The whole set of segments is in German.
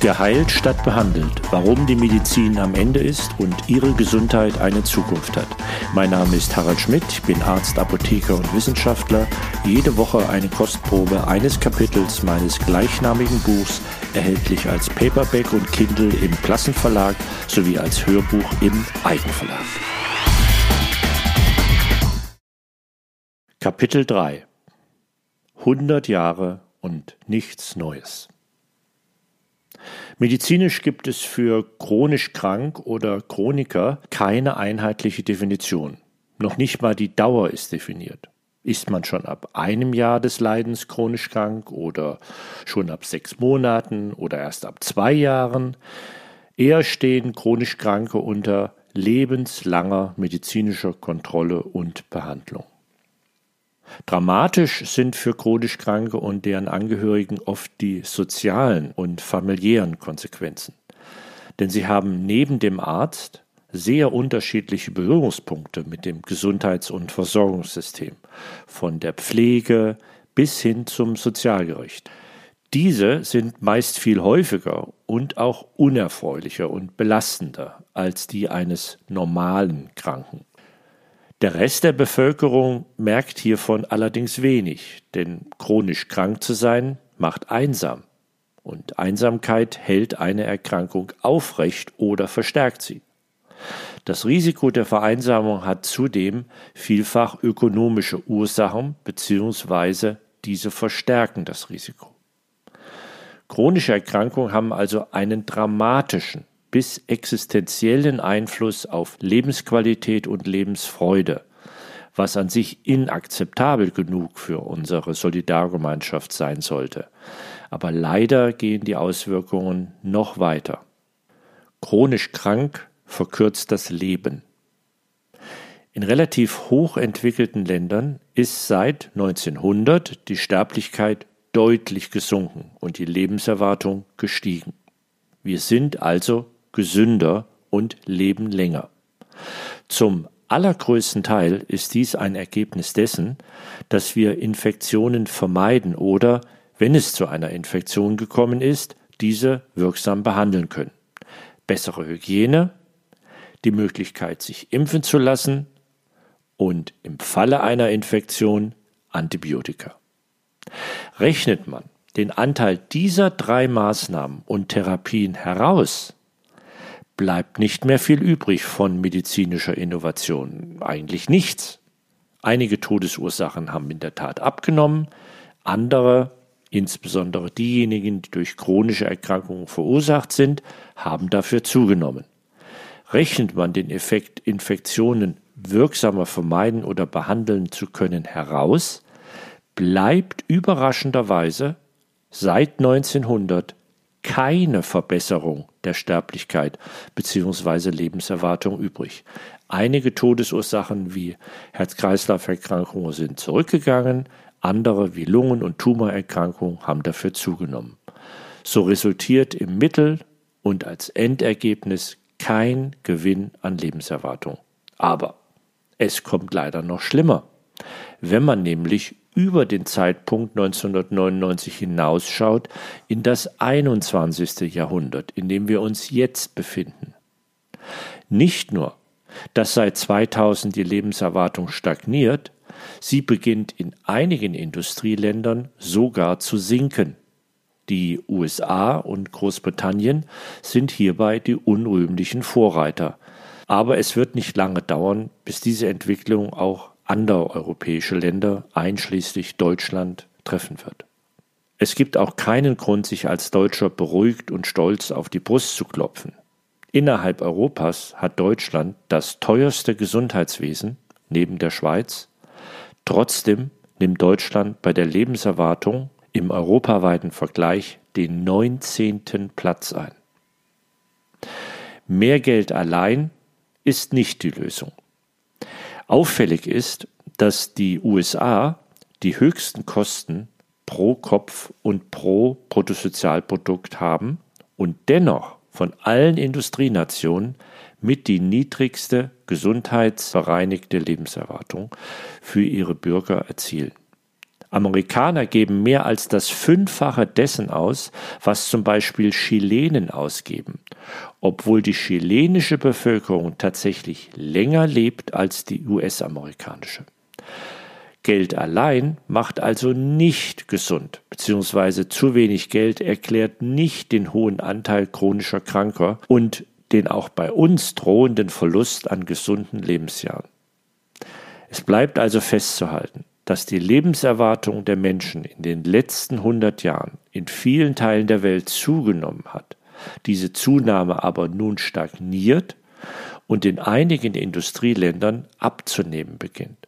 Geheilt statt behandelt. Warum die Medizin am Ende ist und Ihre Gesundheit eine Zukunft hat. Mein Name ist Harald Schmidt, ich bin Arzt, Apotheker und Wissenschaftler. Jede Woche eine Kostprobe eines Kapitels meines gleichnamigen Buchs, erhältlich als Paperback und Kindle im Klassenverlag sowie als Hörbuch im Eigenverlag. Kapitel 3 100 Jahre und nichts Neues. Medizinisch gibt es für chronisch krank oder Chroniker keine einheitliche Definition. Noch nicht mal die Dauer ist definiert. Ist man schon ab einem Jahr des Leidens chronisch krank oder schon ab sechs Monaten oder erst ab zwei Jahren? Eher stehen chronisch Kranke unter lebenslanger medizinischer Kontrolle und Behandlung. Dramatisch sind für chronisch Kranke und deren Angehörigen oft die sozialen und familiären Konsequenzen. Denn sie haben neben dem Arzt sehr unterschiedliche Berührungspunkte mit dem Gesundheits- und Versorgungssystem, von der Pflege bis hin zum Sozialgericht. Diese sind meist viel häufiger und auch unerfreulicher und belastender als die eines normalen Kranken. Der Rest der Bevölkerung merkt hiervon allerdings wenig, denn chronisch krank zu sein macht einsam. Und Einsamkeit hält eine Erkrankung aufrecht oder verstärkt sie. Das Risiko der Vereinsamung hat zudem vielfach ökonomische Ursachen bzw. diese verstärken das Risiko. Chronische Erkrankungen haben also einen dramatischen bis existenziellen Einfluss auf Lebensqualität und Lebensfreude, was an sich inakzeptabel genug für unsere Solidargemeinschaft sein sollte. Aber leider gehen die Auswirkungen noch weiter. Chronisch krank verkürzt das Leben. In relativ hochentwickelten Ländern ist seit 1900 die Sterblichkeit deutlich gesunken und die Lebenserwartung gestiegen. Wir sind also gesünder und leben länger. Zum allergrößten Teil ist dies ein Ergebnis dessen, dass wir Infektionen vermeiden oder, wenn es zu einer Infektion gekommen ist, diese wirksam behandeln können. Bessere Hygiene, die Möglichkeit, sich impfen zu lassen und im Falle einer Infektion Antibiotika. Rechnet man den Anteil dieser drei Maßnahmen und Therapien heraus, bleibt nicht mehr viel übrig von medizinischer Innovation. Eigentlich nichts. Einige Todesursachen haben in der Tat abgenommen, andere, insbesondere diejenigen, die durch chronische Erkrankungen verursacht sind, haben dafür zugenommen. Rechnet man den Effekt, Infektionen wirksamer vermeiden oder behandeln zu können, heraus, bleibt überraschenderweise seit 1900 keine Verbesserung der Sterblichkeit bzw. Lebenserwartung übrig. Einige Todesursachen wie Herz-Kreislauf-Erkrankungen sind zurückgegangen, andere wie Lungen- und Tumorerkrankungen haben dafür zugenommen. So resultiert im Mittel und als Endergebnis kein Gewinn an Lebenserwartung. Aber es kommt leider noch schlimmer. Wenn man nämlich über den Zeitpunkt 1999 hinausschaut in das 21. Jahrhundert, in dem wir uns jetzt befinden. Nicht nur, dass seit 2000 die Lebenserwartung stagniert, sie beginnt in einigen Industrieländern sogar zu sinken. Die USA und Großbritannien sind hierbei die unrühmlichen Vorreiter. Aber es wird nicht lange dauern, bis diese Entwicklung auch andere europäische Länder, einschließlich Deutschland, treffen wird. Es gibt auch keinen Grund, sich als Deutscher beruhigt und stolz auf die Brust zu klopfen. Innerhalb Europas hat Deutschland das teuerste Gesundheitswesen neben der Schweiz. Trotzdem nimmt Deutschland bei der Lebenserwartung im europaweiten Vergleich den 19. Platz ein. Mehr Geld allein ist nicht die Lösung. Auffällig ist, dass die USA die höchsten Kosten pro Kopf und pro Bruttosozialprodukt haben und dennoch von allen Industrienationen mit die niedrigste gesundheitsbereinigte Lebenserwartung für ihre Bürger erzielen. Amerikaner geben mehr als das Fünffache dessen aus, was zum Beispiel Chilenen ausgeben, obwohl die chilenische Bevölkerung tatsächlich länger lebt als die US-amerikanische. Geld allein macht also nicht gesund, beziehungsweise zu wenig Geld erklärt nicht den hohen Anteil chronischer Kranker und den auch bei uns drohenden Verlust an gesunden Lebensjahren. Es bleibt also festzuhalten, dass die Lebenserwartung der Menschen in den letzten 100 Jahren in vielen Teilen der Welt zugenommen hat, diese Zunahme aber nun stagniert und in einigen Industrieländern abzunehmen beginnt.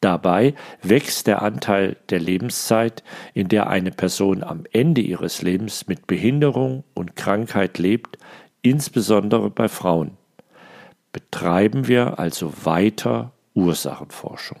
Dabei wächst der Anteil der Lebenszeit, in der eine Person am Ende ihres Lebens mit Behinderung und Krankheit lebt, insbesondere bei Frauen. Betreiben wir also weiter Ursachenforschung.